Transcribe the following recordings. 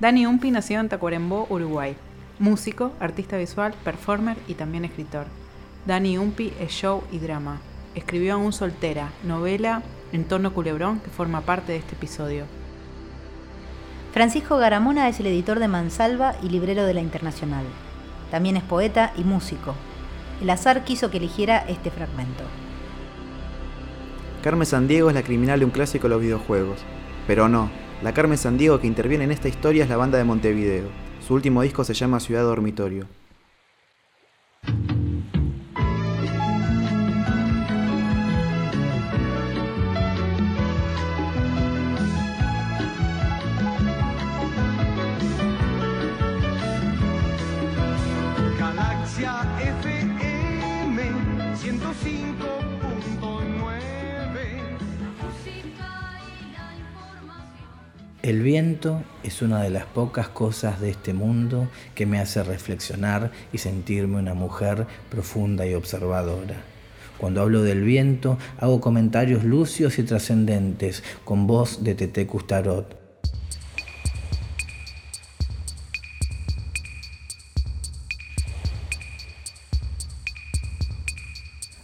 Dani Umpi nació en Tacuarembó, Uruguay. Músico, artista visual, performer y también escritor. Dani Umpi es show y drama. Escribió Aún Soltera, novela Entorno Culebrón, que forma parte de este episodio. Francisco Garamona es el editor de Mansalva y librero de la Internacional. También es poeta y músico. El azar quiso que eligiera este fragmento. Carmen Sandiego es la criminal de un clásico de los videojuegos. Pero no, la Carmen Sandiego que interviene en esta historia es la banda de Montevideo. Su último disco se llama Ciudad Dormitorio. El viento es una de las pocas cosas de este mundo que me hace reflexionar y sentirme una mujer profunda y observadora. Cuando hablo del viento, hago comentarios lucios y trascendentes con voz de Tete Custarot.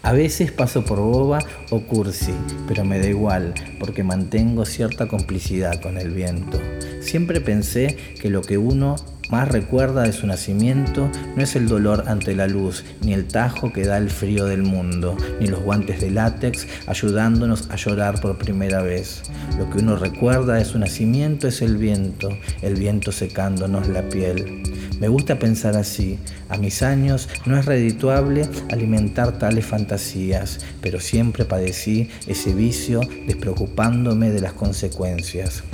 A veces paso por boba o cursi, pero me da igual, porque mantengo cierta complicidad con el viento. Siempre pensé que lo que uno más recuerda de su nacimiento no es el dolor ante la luz, ni el tajo que da el frío del mundo, ni los guantes de látex ayudándonos a llorar por primera vez. Lo que uno recuerda de su nacimiento es el viento, el viento secándonos la piel. Me gusta pensar así. A mis años no es redituable alimentar tales fantasías, pero siempre padecí ese vicio despreocupándome de las consecuencias.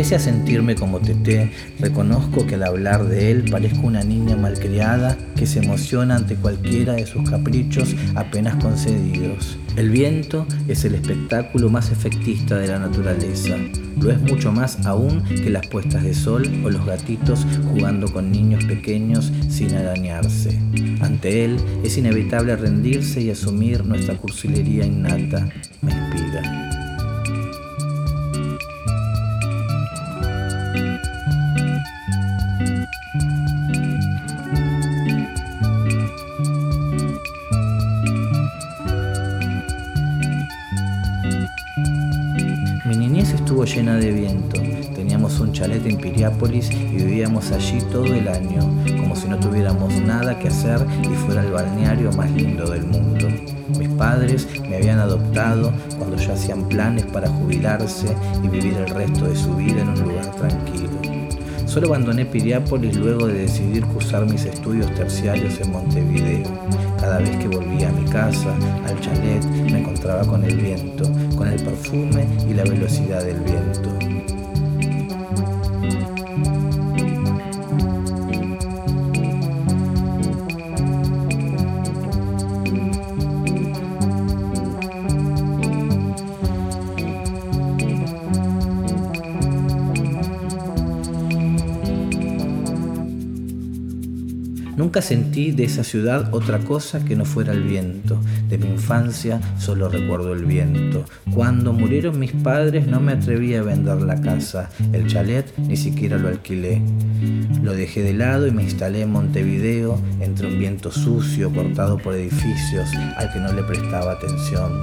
Pese a sentirme como Teté, reconozco que al hablar de él parezco una niña malcriada que se emociona ante cualquiera de sus caprichos apenas concedidos. El viento es el espectáculo más efectista de la naturaleza. Lo es mucho más aún que las puestas de sol o los gatitos jugando con niños pequeños sin arañarse. Ante él es inevitable rendirse y asumir nuestra cursilería innata. Me inspira. Llena de viento. Teníamos un chalet en Piriápolis y vivíamos allí todo el año, como si no tuviéramos nada que hacer y fuera el balneario más lindo del mundo. Mis padres me habían adoptado cuando ya hacían planes para jubilarse y vivir el resto de su vida en un lugar. Solo abandoné Piriápolis luego de decidir cursar mis estudios terciarios en Montevideo. Cada vez que volvía a mi casa, al chalet, me encontraba con el viento, con el perfume y la velocidad del viento. Nunca sentí de esa ciudad otra cosa que no fuera el viento. De mi infancia solo recuerdo el viento. Cuando murieron mis padres no me atreví a vender la casa. El chalet ni siquiera lo alquilé. Lo dejé de lado y me instalé en Montevideo entre un viento sucio cortado por edificios al que no le prestaba atención.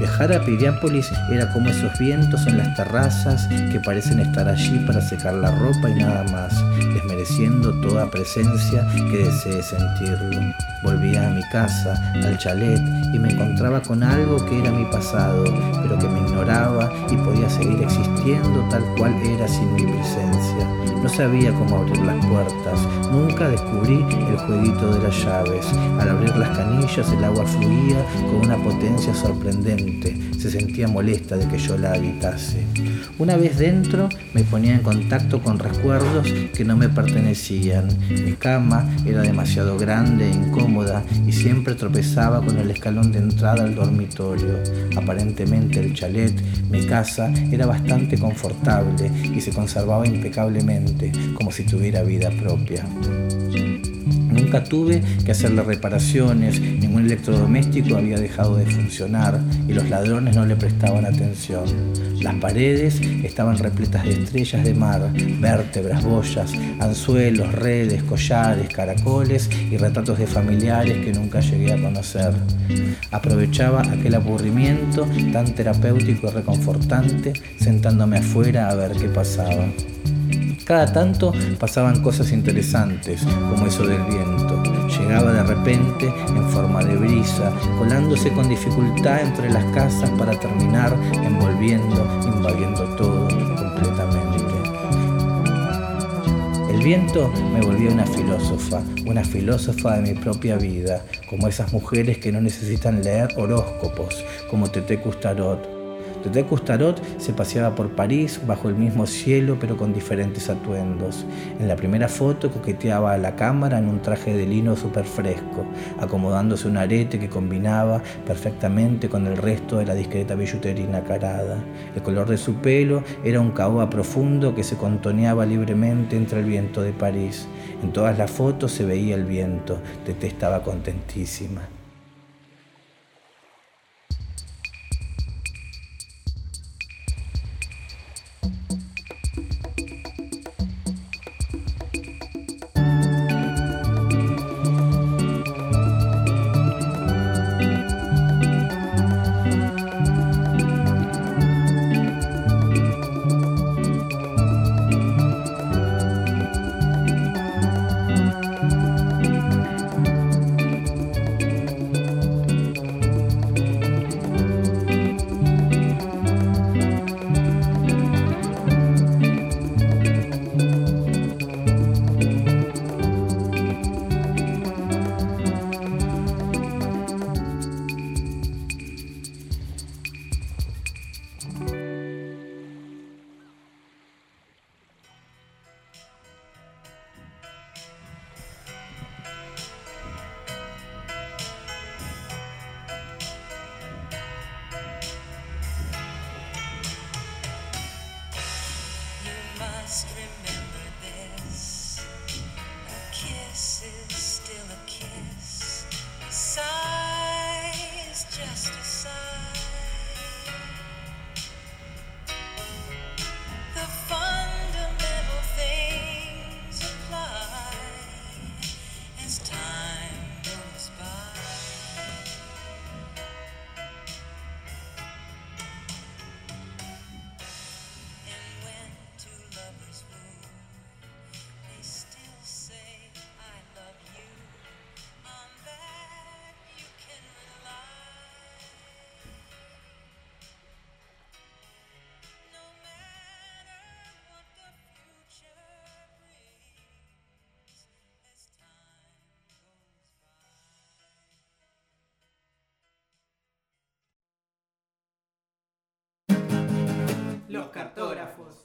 Viajar a Piriápolis era como esos vientos en las terrazas que parecen estar allí para secar la ropa y nada más, desmereciendo toda presencia que desee sentirlo. Volvía a mi casa, al chalet, y me encontraba con algo que era mi pasado, pero que me ignoraba y podía seguir existiendo tal cual era sin mi presencia. No sabía cómo abrir las puertas, nunca descubrí el jueguito de las llaves. Al abrir las canillas el agua fluía con una potencia sorprendente, se sentía molesta de que yo la habitase. Una vez dentro me ponía en contacto con recuerdos que no me pertenecían. Mi cama era demasiado grande e incómoda y siempre tropezaba con el escalón de entrada al dormitorio. Aparentemente el chalet, mi casa, era bastante confortable y se conservaba impecablemente como si tuviera vida propia. Nunca tuve que hacerle reparaciones, ningún electrodoméstico había dejado de funcionar y los ladrones no le prestaban atención. Las paredes estaban repletas de estrellas de mar, vértebras, boyas, anzuelos, redes, collares, caracoles y retratos de familiares que nunca llegué a conocer. Aprovechaba aquel aburrimiento tan terapéutico y reconfortante sentándome afuera a ver qué pasaba. Cada tanto pasaban cosas interesantes, como eso del viento. Llegaba de repente en forma de brisa, colándose con dificultad entre las casas para terminar envolviendo, invadiendo todo completamente. El viento me volvió una filósofa, una filósofa de mi propia vida, como esas mujeres que no necesitan leer horóscopos, como Tete Custarot Tete Custarot se paseaba por París bajo el mismo cielo pero con diferentes atuendos. En la primera foto coqueteaba a la cámara en un traje de lino súper fresco, acomodándose un arete que combinaba perfectamente con el resto de la discreta billutería nacarada. El color de su pelo era un caoba profundo que se contoneaba libremente entre el viento de París. En todas las fotos se veía el viento. Tete estaba contentísima. Los cartógrafos.